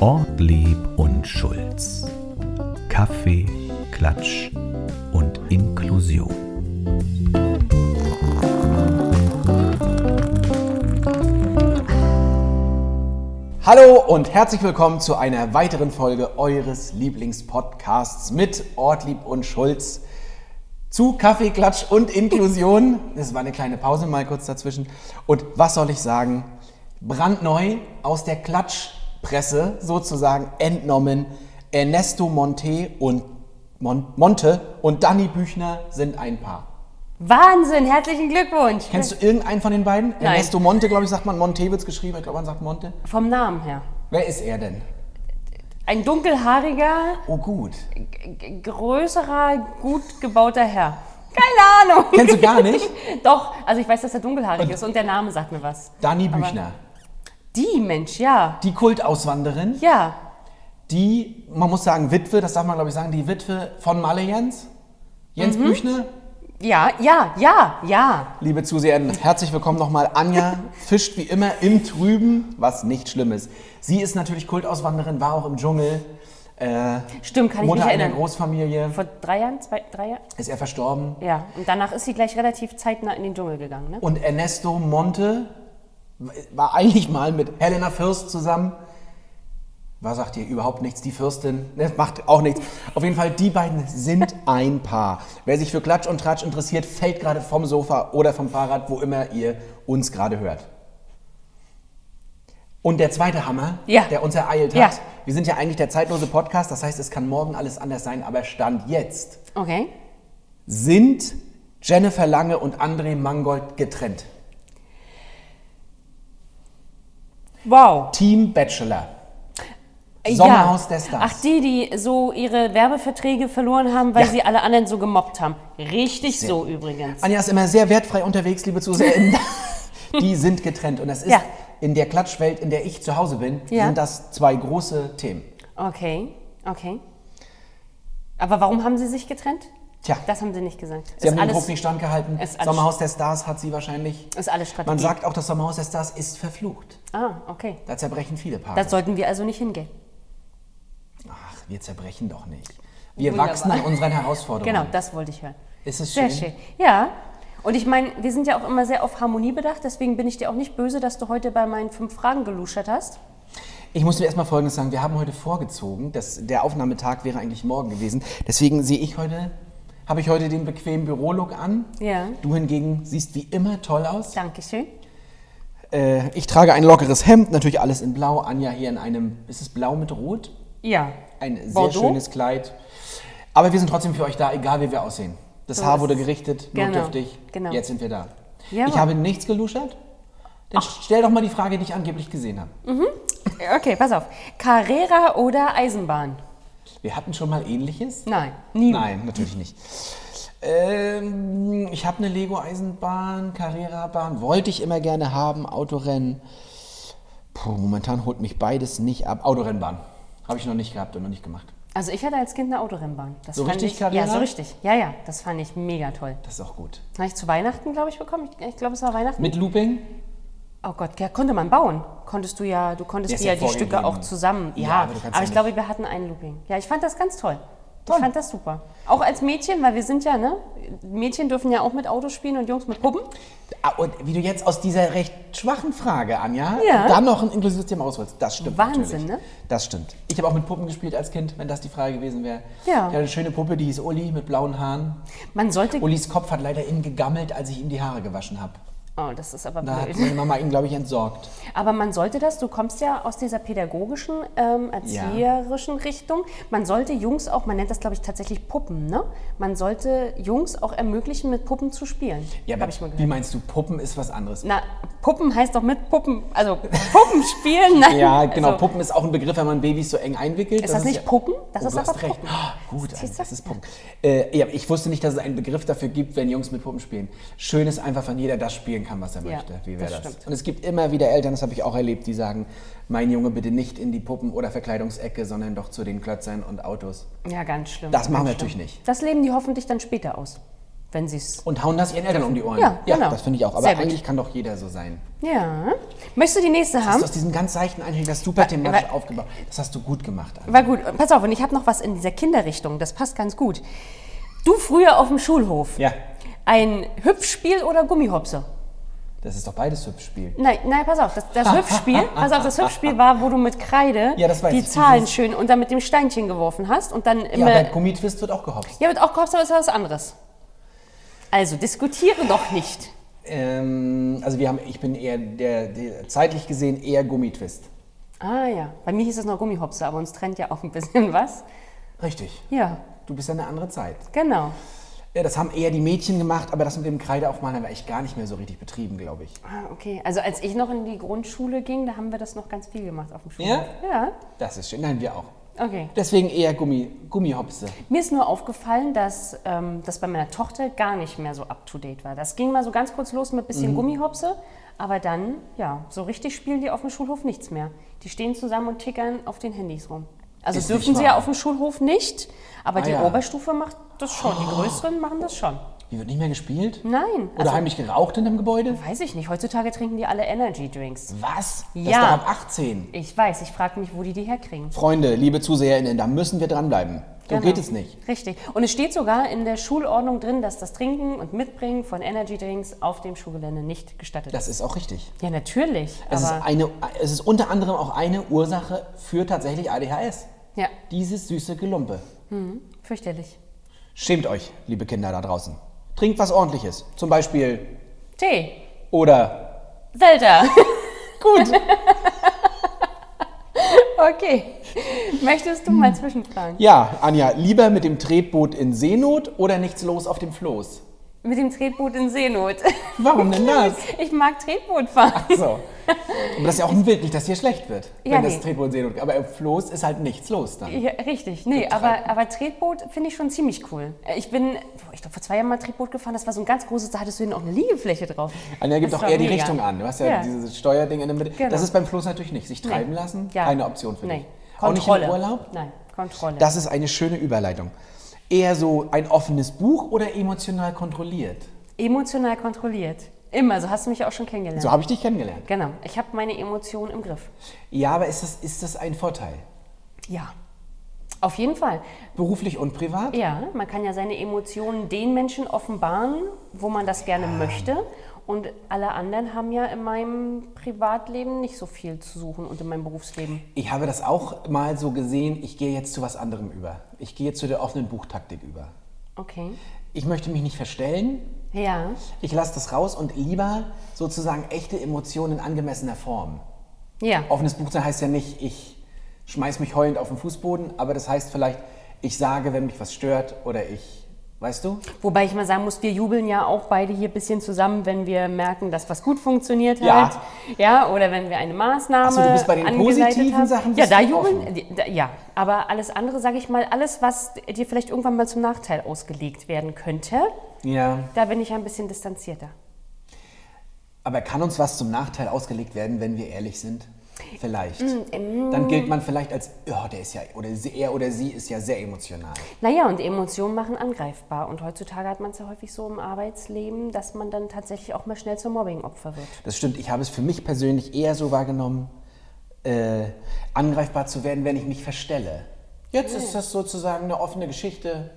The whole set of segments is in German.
Ortlieb und Schulz. Kaffee, Klatsch und Inklusion. Hallo und herzlich willkommen zu einer weiteren Folge eures Lieblingspodcasts mit Ortlieb und Schulz zu Kaffee, Klatsch und Inklusion. Das war eine kleine Pause mal kurz dazwischen. Und was soll ich sagen? Brandneu aus der Klatschpresse sozusagen entnommen. Ernesto Monte und Mon Monte und Danny Büchner sind ein Paar. Wahnsinn, herzlichen Glückwunsch. Kennst du irgendeinen von den beiden? Nein. Ernesto Monte, glaube ich, sagt man. Monte wird geschrieben. Ich glaube, man sagt Monte. Vom Namen her. Wer ist er denn? Ein dunkelhaariger, Oh, gut. größerer, gut gebauter Herr. Keine Ahnung. Kennst du gar nicht? Doch, also ich weiß, dass er dunkelhaarig ist und der Name sagt mir was. Dani Büchner. Die, Mensch, ja. Die Kultauswanderin, Ja. die, man muss sagen, Witwe, das darf man glaube ich sagen, die Witwe von Malle Jens. Jens Mhm. Büchner. Ja, ja, ja, ja. Liebe Zuseher, herzlich willkommen nochmal. Anja fischt wie immer im Trüben, was nicht schlimm ist. Sie ist natürlich Kultauswanderin, war auch im Dschungel. Äh, Stimmt, kann ich Mutter mich einer erinnern. Großfamilie. Vor drei Jahren, zwei, drei Jahren? Ist er verstorben. Ja. Und danach ist sie gleich relativ zeitnah in den Dschungel gegangen, ne? Und Ernesto Monte war eigentlich mal mit Helena Fürst zusammen. Was sagt ihr? Überhaupt nichts. Die Fürstin, ne, macht auch nichts. Auf jeden Fall, die beiden sind ein Paar. Wer sich für Klatsch und Tratsch interessiert, fällt gerade vom Sofa oder vom Fahrrad, wo immer ihr uns gerade hört. Und der zweite Hammer, Ja. der uns ereilt Ja. hat. Wir sind ja eigentlich der zeitlose Podcast, das heißt, es kann morgen alles anders sein, aber Stand jetzt Okay. sind Jennifer Lange und André Mangold getrennt. Wow. Team Bachelor. Äh, Sommerhaus der Stars. Ach, die, die so ihre Werbeverträge verloren haben, weil Ja. sie alle anderen so gemobbt haben. Richtig so übrigens. Anja ist immer sehr wertfrei unterwegs, liebe Zuseher. Die sind getrennt. Und das ist Ja. in der Klatschwelt, in der ich zu Hause bin, Ja. sind das zwei große Themen. Okay, okay. Aber warum haben sie sich getrennt? Tja, Das haben sie nicht gesagt. sie haben den alles, Druck nicht standgehalten. ist Sommerhaus der Stars hat sie wahrscheinlich. ist alles Strategie. Man sagt auch, das Sommerhaus der Stars ist verflucht. Ah, okay. Da zerbrechen viele Paare. Da sollten wir also nicht hingehen. Ach, wir zerbrechen doch nicht. Wir Wunderbar. wachsen an unseren Herausforderungen. Genau, das wollte ich hören. Ist es Sehr schön? schön. Ja. Und ich meine, wir sind ja auch immer sehr auf Harmonie bedacht, deswegen bin ich dir auch nicht böse, dass du heute bei meinen fünf Fragen geluschert hast. Ich muss dir erstmal Folgendes sagen. Wir haben heute vorgezogen. Das, der Aufnahmetag wäre eigentlich morgen gewesen. Deswegen sehe ich heute, habe ich heute den bequemen Bürolook an. Ja. Du hingegen siehst wie immer toll aus. Dankeschön. Äh, ich trage ein lockeres Hemd, natürlich alles in Blau. Anja hier in einem, ist es blau mit Rot? Ja. Ein sehr Bordeaux? schönes Kleid. Aber wir sind trotzdem für euch da, egal wie wir aussehen. Das So Haar wurde gerichtet, Genau, notdürftig. genau. Jetzt sind wir da. Ja, ich habe nichts geluschert. Dann stell doch mal die Frage, die ich angeblich gesehen habe. Okay, pass auf. Carrera oder Eisenbahn? Wir hatten schon mal ähnliches. Nein, nie. Nein, natürlich nicht. Ähm, ich habe eine Lego-Eisenbahn, Carrera-Bahn, wollte ich immer gerne haben, Autorennen. Puh, momentan holt mich beides nicht ab. Autorennbahn habe ich noch nicht gehabt und noch nicht gemacht. Also ich hatte als Kind eine Autorennbahn. Das So fand richtig ich? Ja, so richtig. Ja, ja, das fand ich mega toll. Das ist auch gut. Habe ich zu Weihnachten, glaube ich, bekommen. Ich, ich glaube, es war Weihnachten. Mit Looping? Oh Gott, ja, konnte man bauen. Konntest du ja, du konntest ja ja die Stücke auch zusammen. Ja, Ja, aber aber, ich glaube, wir hatten einen Looping. Ja, ich fand das ganz toll. Ich fand das super. Auch als Mädchen, weil wir sind ja, ne? Mädchen dürfen ja auch mit Autos spielen und Jungs mit Puppen. Ah, und wie du jetzt aus dieser recht schwachen Frage, Anja, Ja. dann noch ein inklusives Thema rausholst. Das stimmt Wahnsinn, natürlich. ne? Das stimmt. Ich habe auch mit Puppen gespielt als Kind, wenn das die Frage gewesen wäre. Ja. Ich hatte eine schöne Puppe, die hieß Uli mit blauen Haaren. Man sollte. Ulis Kopf hat leider innen gegammelt, als ich ihm die Haare gewaschen habe. Oh, das ist aber Da hat blöd. meine Mama ihn, glaube ich, entsorgt. Aber man sollte das, du kommst ja aus dieser pädagogischen, ähm, erzieherischen Richtung. Man sollte Jungs auch, man nennt das glaube ich tatsächlich Puppen, ne? Man sollte Jungs auch ermöglichen, mit Puppen zu spielen. Ja, aber Hab ich mal wie gehört. meinst du, Puppen ist was anderes? Na, Puppen heißt doch mit Puppen, also Puppen spielen. Nein. Ja, genau. Also, Puppen ist auch ein Begriff, wenn man Babys so eng einwickelt. Ist das nicht ja- Puppen? Das oh, ist du aber. Puppen. Ah, gut, du? das ist Puppen. Äh, ja, ich wusste nicht, dass es einen Begriff dafür gibt, wenn Jungs mit Puppen spielen. Schön ist einfach, wenn jeder das spielen kann, was er Ja, möchte. Wie wäre das das? Und es gibt immer wieder Eltern, das habe ich auch erlebt, die sagen, mein Junge bitte nicht in die Puppen- oder Verkleidungsecke, sondern doch zu den Klötzern und Autos. Ja, ganz schlimm. Das machen wir natürlich nicht. Das leben die hoffentlich dann später aus. wenn sie es. Und hauen das ihren Eltern um die Ohren. Ja, genau. das finde ich auch. Aber Sehr gut. eigentlich kann doch jeder so sein. Ja. Möchtest du die nächste Das haben? ist aus diesem ganz seichten Einstieg, das super thematisch aufgebaut. Das hast du gut gemacht. Anna. War gut. Pass auf, und ich habe noch was in dieser Kinderrichtung. Das passt ganz gut. Du früher auf dem Schulhof. Ja, Ein Hüpfspiel oder Gummihopse? Das ist doch beides hübsch Spiel. Nein, nein, pass auf, das, das Hüpfspiel, pass auf, das Hüpfspiel war, wo du mit Kreide Ja, das die. Zahlen Dieses- schön und dann mit dem Steinchen geworfen hast und dann Ja, immer. bei Gummitwist wird auch gehopst. Ja, wird auch gehopst, aber ist ja was anderes. Also, diskutiere doch nicht. Ähm, also wir haben, ich bin eher der, der zeitlich gesehen eher Gummitwist. Ah ja, bei mir hieß es noch Gummihopse, aber uns trennt ja auch ein bisschen was. Richtig. Ja, Du bist ja eine andere Zeit. genau. Ja, das haben eher die Mädchen gemacht, aber das mit dem Kreideaufmalen haben wir echt gar nicht mehr so richtig betrieben, glaube ich. Ah, okay. Also als ich noch in die Grundschule ging, da haben wir das noch ganz viel gemacht auf dem Schulhof. Ja? Ja. Das ist schön. Nein, wir auch. Okay. Deswegen eher Gummi, Gummihopse. Mir ist nur aufgefallen, dass ähm, das bei meiner Tochter gar nicht mehr so up-to-date war. Das ging mal so ganz kurz los mit Mhm. bisschen Gummihopse, aber dann, ja, so richtig spielen die auf dem Schulhof nichts mehr. Die stehen zusammen und tickern auf den Handys rum. Also Ist dürfen sie ja auf dem Schulhof nicht, aber Ah, die ja. Oberstufe macht das schon. Die Größeren machen das schon. Wie wird nicht mehr gespielt? Nein, Oder also, heimlich geraucht in dem Gebäude? weiß ich nicht. Heutzutage trinken die alle Energy Drinks. Was? Das Ja. ist doch ab 18. Ich weiß, ich frage mich, wo die die herkriegen. Freunde, liebe ZuseherInnen, da müssen wir dranbleiben. So Genau. geht es nicht. Richtig. Und es steht sogar in der Schulordnung drin, dass das Trinken und Mitbringen von Energy Drinks auf dem Schulgelände nicht gestattet ist. Das ist auch richtig. Ja, natürlich. Es ist, eine, es ist unter anderem auch eine Ursache für tatsächlich ADHS. ja, Dieses süße Gelumpe. fürchterlich. Schämt euch, liebe Kinder da draußen. Trinkt was ordentliches. Zum Beispiel Tee. oder Zelda. gut. okay. Möchtest du mal zwischenfragen? Ja, Anja, lieber mit dem Tretboot in Seenot oder nichts los auf dem Floß? Mit dem Tretboot in Seenot. Warum denn das? Ich mag Tretboot fahren. So. Aber das ist ja auch ein Bild, nicht, dass hier schlecht wird, Ja, wenn das nee. Tretboot in Seenot. Aber im Floß ist halt nichts los dann. Ja, richtig. Nee, aber, aber Tretboot finde ich schon ziemlich cool. Äh, Ich bin, ich glaube, vor zwei Jahren mal Tretboot gefahren. Das war so ein ganz großes, da hattest du hinten auch eine Liegefläche drauf. Anja gibt Das auch eher die mega. Richtung an. Du hast ja, Ja. dieses Steuerding in der Mitte. Genau. Das ist beim Floß natürlich nicht. Sich treiben lassen, Ja. keine Option für nee. dich. Auch nicht Kontrolle. im Urlaub? Nein, Kontrolle. Das ist eine schöne Überleitung. Eher so ein offenes Buch oder emotional kontrolliert? Emotional kontrolliert. Immer, so hast du mich auch schon kennengelernt. So habe ich dich kennengelernt. Genau, ich habe meine Emotionen im Griff. Ja, aber ist das, ist das ein Vorteil? Ja. Auf jeden Fall. Beruflich und privat? Ja, man kann ja seine Emotionen den Menschen offenbaren, wo man das gerne möchte. Und alle anderen haben ja in meinem Privatleben nicht so viel zu suchen und in meinem Berufsleben. Ich habe das auch mal so gesehen, ich gehe jetzt zu was anderem über. Ich gehe jetzt zu der offenen Buchtaktik über. Okay. Ich möchte mich nicht verstellen, Ja. ich lasse das raus und lieber sozusagen echte Emotionen in angemessener Form. Ja. Offenes Buch sein heißt ja nicht, ich schmeiß mich heulend auf den Fußboden, aber das heißt vielleicht, ich sage, wenn mich was stört oder ich, weißt du? Wobei ich mal sagen muss, wir jubeln ja auch beide hier ein bisschen zusammen, wenn wir merken, dass was gut funktioniert Ja. hat. Ja. Oder wenn wir eine Maßnahme Ach so, du bist bei den positiven haben. Sachen Ja, da jubeln. da- Ja, aber alles andere, sage ich mal, alles, was dir vielleicht irgendwann mal zum Nachteil ausgelegt werden könnte, Ja. da bin ich ein bisschen distanzierter. Aber kann uns was zum Nachteil ausgelegt werden, wenn wir ehrlich sind? Vielleicht. Mm, Dann gilt man vielleicht als, ja, der ist ja, oder sie, er oder sie ist ja sehr emotional. Naja, und Emotionen machen angreifbar. Und heutzutage hat man es ja häufig so im Arbeitsleben, dass man dann tatsächlich auch mal schnell zum Mobbing-Opfer wird. Das stimmt, ich habe es für mich persönlich eher so wahrgenommen, äh, angreifbar zu werden, wenn ich mich verstelle. Jetzt ist das sozusagen eine offene Geschichte.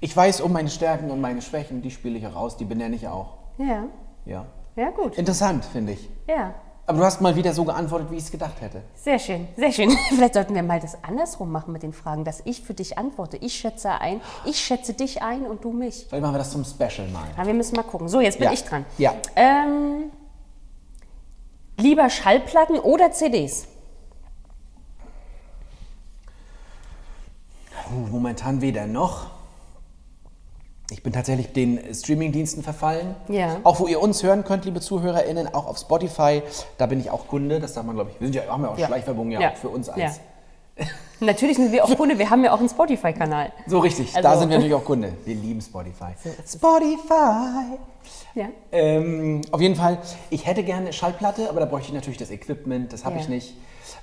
Ich weiß um meine Stärken und meine Schwächen, die spiele ich auch aus, die benenne ich auch. Ja, Ja. ja gut. Interessant, finde ich. Ja, Aber du hast mal wieder so geantwortet, wie ich es gedacht hätte. sehr schön, sehr schön. Vielleicht sollten wir mal das andersrum machen mit den Fragen, dass ich für dich antworte. Ich schätze ein, ich schätze dich ein und du mich. Vielleicht machen wir das zum Special mal. Aber wir müssen mal gucken. So, jetzt bin Ja. ich dran. Ja. Ähm, lieber Schallplatten oder CDs? Momentan weder noch. Ich bin tatsächlich den Streamingdiensten verfallen. Ja. Auch wo ihr uns hören könnt, liebe ZuhörerInnen, auch auf Spotify. Da bin ich auch Kunde. Das darf man, glaube ich. Wir sind ja, haben ja auch Ja. Schleichwerbung ja, Ja. auch für uns als. Natürlich sind wir auch Kunde, wir haben ja auch einen Spotify-Kanal. So richtig. Also- da sind wir natürlich auch Kunde. Wir lieben Spotify. Spotify. Ja. Ähm, auf jeden Fall, ich hätte gerne Schallplatte, aber da bräuchte ich natürlich das Equipment, das habe Ja. ich nicht.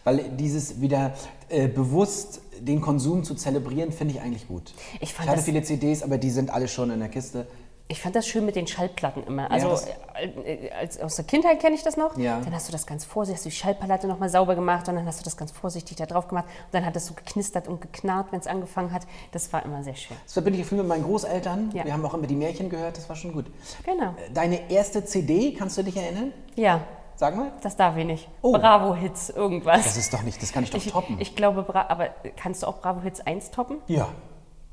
Weil dieses wieder äh, bewusst den Konsum zu zelebrieren, finde ich eigentlich gut. Ich fand hatte das- viele CDs, aber die sind alle schon in der Kiste. Ich fand das schön mit den Schallplatten immer. Also das- äh, äh, als, aus der Kindheit kenne ich das noch. Ja. Dann hast du das ganz vorsichtig, hast du die Schallplatte nochmal sauber gemacht und dann hast du das ganz vorsichtig da drauf gemacht. Und dann hat es so geknistert und geknarrt, wenn es angefangen hat. Das war immer sehr schön. Das verbinde ich viel mit meinen Großeltern. Ja. Wir haben auch immer die Märchen gehört, das war schon gut. Genau. Deine erste CD, kannst du dich erinnern? Ja, Sag mal. das darf ich nicht. Oh. Bravo-Hits, irgendwas. Das ist doch nicht, das kann ich doch ich, toppen. ich glaube, aber kannst du auch Bravo-Hits 1 toppen? ja.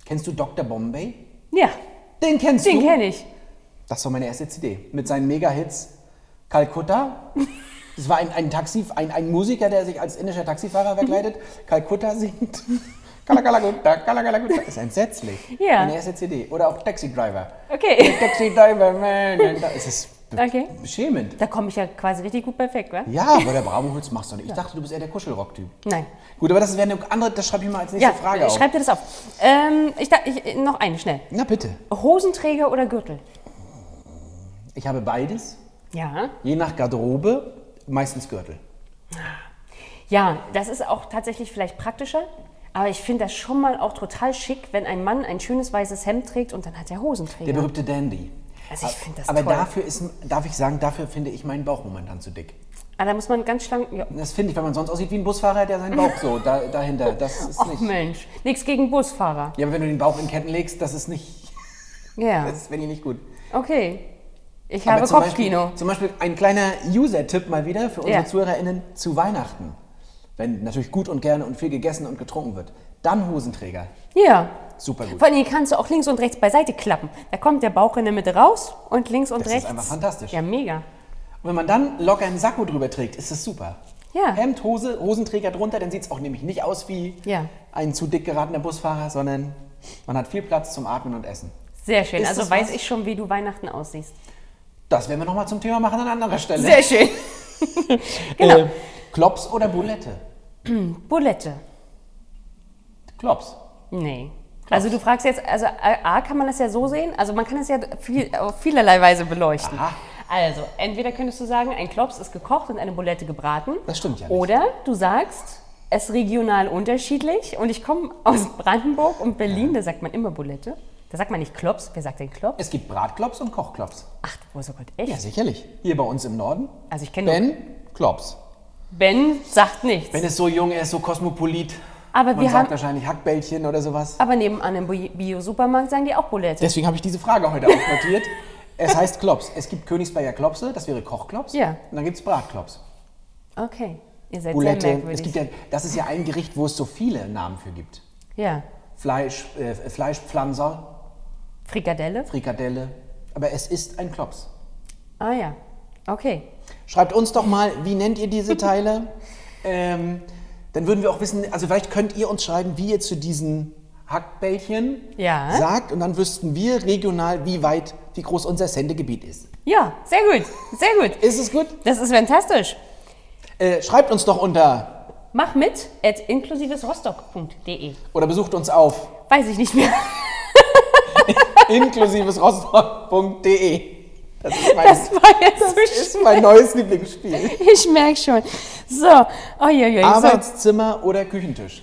Kennst du Dr. Bombay? Ja, Den kennst den du? kenne ich. Das war meine erste CD. Mit seinen Mega-Hits Kalkutta. Das war ein, ein, Taxi, ein, ein Musiker, der sich als indischer Taxifahrer verkleidet. Kalkutta singt. Kalakalagunta, Kalakalagunta. Das ist entsetzlich. Ja. Meine erste CD. Oder auch Taxi Driver. Okay. Taxi Driver, man. Es ist Okay. beschämend. Da komme ich ja quasi richtig gut bei weg, wa? Ja, aber der Bravo-Hits machst du nicht. Ich dachte, du bist eher der Kuschelrock-Typ. Nein. Gut, aber das wäre eine andere, das schreibe ich mal als nächste Ja, Frage auf. schreib dir das auf. Ähm, ich, da- ich, noch eine, schnell. Na bitte. Hosenträger oder Gürtel? Ich habe beides. Ja. Je nach Garderobe, meistens Gürtel. Ja, das ist auch tatsächlich vielleicht praktischer. Aber ich finde das schon mal auch total schick, wenn ein Mann ein schönes weißes Hemd trägt und dann hat er Der Hosenträger. berühmte Dandy. Also ich finde das Aber toll. dafür ist, darf ich sagen, dafür finde ich meinen Bauch momentan zu dick. Aber da muss man ganz schlank. Ja. Das finde ich, weil man sonst aussieht wie ein Busfahrer, der seinen Bauch so da, dahinter. Das ist Ach nicht. Mensch, nichts gegen Busfahrer. Ja, aber wenn du den Bauch in Ketten legst, das ist nicht. Ja, Das finde ich nicht gut. okay. Ich habe zum Kopfkino. Beispiel, zum Beispiel ein kleiner User-Tipp mal wieder für unsere Ja. ZuhörerInnen zu Weihnachten. Wenn natürlich gut und gerne und viel gegessen und getrunken wird. Dann Hosenträger. Ja. Super gut. Vor allem kannst du auch links und rechts beiseite klappen. Da kommt der Bauch in der Mitte raus und links und Das ist rechts. einfach fantastisch. Ja, mega. Und wenn man dann locker einen Sakko drüber trägt, ist das super. Ja. Hemd, Hose, Hosenträger drunter, dann sieht es auch nämlich nicht aus wie Ja. ein zu dick geratener Busfahrer, sondern man hat viel Platz zum Atmen und Essen. Sehr schön. Ist also das weiß was? ich schon, wie du Weihnachten aussiehst. Das werden wir nochmal zum Thema machen an anderer Stelle. Sehr schön. genau. Äh, Klops oder Bulette? Bulette. Klops. Nee. Also du fragst jetzt, also A, kann man das ja so sehen, also man kann es ja viel, auf vielerlei Weise beleuchten. Aha. Also, entweder könntest du sagen, ein Klops ist gekocht und eine Bulette gebraten. Das stimmt ja nicht. Oder du sagst, es ist regional unterschiedlich und ich komme aus Brandenburg und Berlin, da sagt man immer Bulette. Da sagt man nicht Klops, wer sagt denn Klops? Es gibt Bratklops und Kochklops. Ach, wo so Gott, echt? Ja, sicherlich. Hier bei uns im Norden. Also ich kenne Ben, Klops. Ben sagt nichts. Ben ist so jung, er ist so kosmopolit. Aber Man wir sagt haben, wahrscheinlich Hackbällchen oder sowas. aber nebenan im Bi- Bio-Supermarkt sagen die auch Bulette. Deswegen habe ich diese Frage heute auch notiert. Es heißt Klops. Es gibt Königsberger Klopse, das wäre Kochklops. Ja. Und dann gibt es Bratklops. Okay, ihr seid Bulette. sehr Es merkwürdig. gibt ja, das ist ja ein Gericht, wo es so viele Namen für gibt. ja, Fleisch, äh, Fleischpflanzer, Frikadelle. Frikadelle. Aber es ist ein Klops. Ah ja, okay. Schreibt uns doch mal, wie nennt ihr diese Teile? ähm, dann würden wir auch wissen, also vielleicht könnt ihr uns schreiben, wie ihr zu diesen Hackbällchen Ja. sagt. Und dann wüssten wir regional, wie weit, wie groß unser Sendegebiet ist. Ja, sehr gut, sehr gut. Ist es gut? Das ist fantastisch. Äh, schreibt uns doch unter Mach mit at inklusivesrostock.de. oder besucht uns auf Weiß ich nicht mehr. inklusivesrostock.de. Das ist mein, Das war jetzt so das ist mein neues Lieblingsspiel. Ich merke schon. So, uiuiui. So. Arbeitszimmer oder Küchentisch?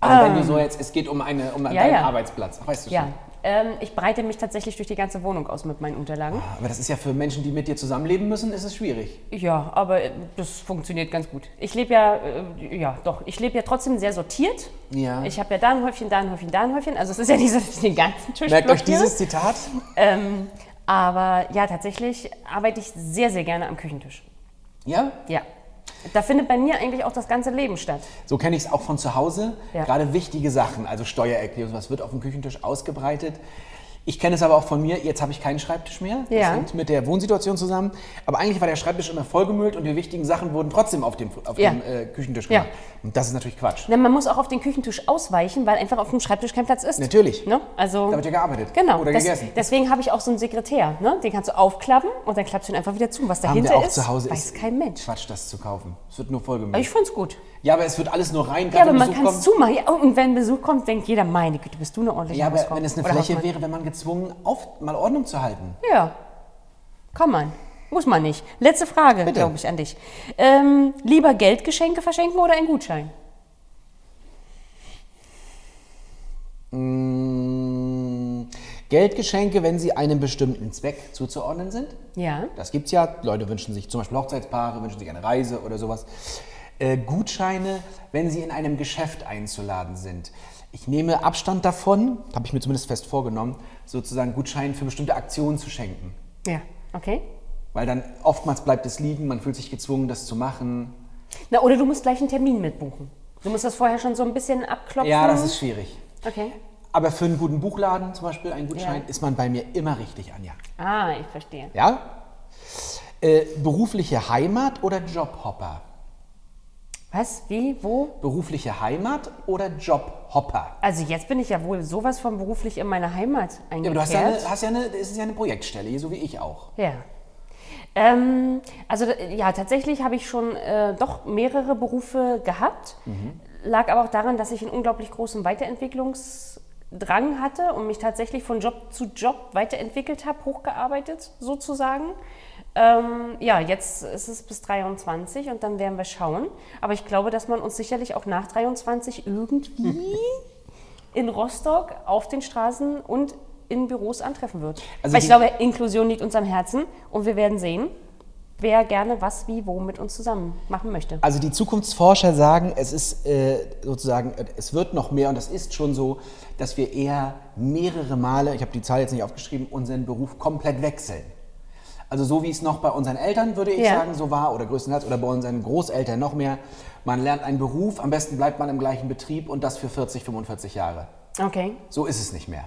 Also wenn du so jetzt, es geht um, eine, um Ähm. Ja, deinen ja. Arbeitsplatz, weißt du Ja, schon. ähm, ich breite mich tatsächlich durch die ganze Wohnung aus mit meinen Unterlagen. Aber das ist ja für Menschen, die mit dir zusammenleben müssen, ist es schwierig. Ja, aber äh, das funktioniert ganz gut. Ich lebe ja, äh, ja doch, ich lebe ja trotzdem sehr sortiert. Ja. Ich habe ja da ein Häufchen, da ein Häufchen, da ein Häufchen. Also es ist ja nicht so, dass ich den ganzen Tisch Merkt euch blockiere. dieses Zitat. Ähm, aber ja, tatsächlich arbeite ich sehr, sehr gerne am Küchentisch. Ja? Ja. Da findet bei mir eigentlich auch das ganze Leben statt. So kenne ich es auch von zu Hause. Ja. Gerade wichtige Sachen, also Steuererklärung, was wird auf dem Küchentisch ausgebreitet. Ich kenne es aber auch von mir, jetzt habe ich keinen Schreibtisch mehr. Das Ja. hängt mit der Wohnsituation zusammen. Aber eigentlich war der Schreibtisch immer vollgemüllt und die wichtigen Sachen wurden trotzdem auf dem, auf Ja. dem äh, Küchentisch Ja. gemacht. Und das ist natürlich Quatsch. Na, man muss auch auf den Küchentisch ausweichen, weil einfach auf dem Schreibtisch kein Platz ist. Natürlich. Ne? Also, Da wird ja gearbeitet. Genau. Oder das, gegessen. Deswegen habe ich auch so einen Sekretär. Ne? Den kannst du aufklappen und dann klappst du ihn einfach wieder zu. Was Haben dahinter wir auch ist, zu Hause. weiß ist kein Mensch. Quatsch, das zu kaufen. Es wird nur vollgemüllt. ich fand's gut. Ja, aber es wird alles nur rein, Ja, aber man kann es zumachen. Ja, und wenn Besuch kommt, denkt jeder, meine Güte, bist du eine ordentliche Ja, aber Hausfrau wenn es eine oder Fläche wäre, wäre man gezwungen, auf, mal Ordnung zu halten. Ja, kann man. Muss man nicht. Letzte Frage, glaube ich, an dich. Ähm, lieber Geldgeschenke verschenken oder einen Gutschein? Mm, Geldgeschenke, wenn sie einem bestimmten Zweck zuzuordnen sind. Ja. Das gibt es ja. Leute wünschen sich zum Beispiel Hochzeitspaare, wünschen sich eine Reise oder sowas. Äh, Gutscheine, wenn sie in einem Geschäft einzuladen sind. Ich nehme Abstand davon, habe ich mir zumindest fest vorgenommen, sozusagen Gutscheine für bestimmte Aktionen zu schenken. Ja. Okay. Weil dann oftmals bleibt es liegen, man fühlt sich gezwungen, das zu machen. Na, oder du musst gleich einen Termin mitbuchen. Du musst das vorher schon so ein bisschen abklopfen. Ja, das ist schwierig. Okay. Aber für einen guten Buchladen zum Beispiel, einen Gutschein, Ja. ist man bei mir immer richtig, Anja. Ah, ich verstehe. Ja? Äh, berufliche Heimat oder Jobhopper? Was? Wie? Wo? Berufliche Heimat oder Jobhopper? Also jetzt bin ich ja wohl sowas von beruflich in meine Heimat Ja, aber du hast ja, eingekehrt. eine, hast ja eine, ist ja eine Projektstelle, so wie ich auch. Ja. Ähm, also ja, tatsächlich habe ich schon äh, doch mehrere Berufe gehabt. Lag aber auch daran, dass ich einen unglaublich großen Weiterentwicklungsdrang hatte und mich tatsächlich von Job zu Job weiterentwickelt habe, hochgearbeitet sozusagen. Ähm, ja, jetzt ist es bis 23 und dann werden wir schauen. Aber ich glaube, dass man uns sicherlich auch nach 23 irgendwie in Rostock auf den Straßen und in Büros antreffen wird. Also Weil ich glaube, Inklusion liegt uns am Herzen und wir werden sehen, wer gerne was, wie, wo mit uns zusammen machen möchte. Also die Zukunftsforscher sagen, es ist äh, sozusagen, es wird noch mehr und das ist schon so, dass wir eher mehrere Male, ich habe die Zahl jetzt nicht aufgeschrieben, unseren Beruf komplett wechseln. Also so wie es noch bei unseren Eltern, würde ich Ja. sagen, so war, oder größtenteils, oder bei unseren Großeltern noch mehr. Man lernt einen Beruf, am besten bleibt man im gleichen Betrieb und das für 40, 45 Jahre. Okay. So ist es nicht mehr.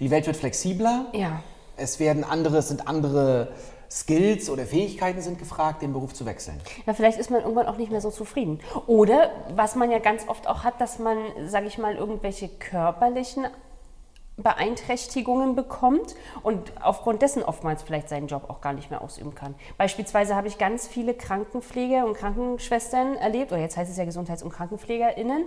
Die Welt wird flexibler. Ja. Es werden andere, es sind andere Skills oder Fähigkeiten sind gefragt, den Beruf zu wechseln. Ja, vielleicht ist man irgendwann auch nicht mehr so zufrieden. Oder was man ja ganz oft auch hat, dass man, sage ich mal, irgendwelche körperlichen Beeinträchtigungen bekommt und aufgrund dessen oftmals vielleicht seinen Job auch gar nicht mehr ausüben kann. Beispielsweise habe ich ganz viele Krankenpfleger und Krankenschwestern erlebt, oder jetzt heißt es ja Gesundheits- und KrankenpflegerInnen,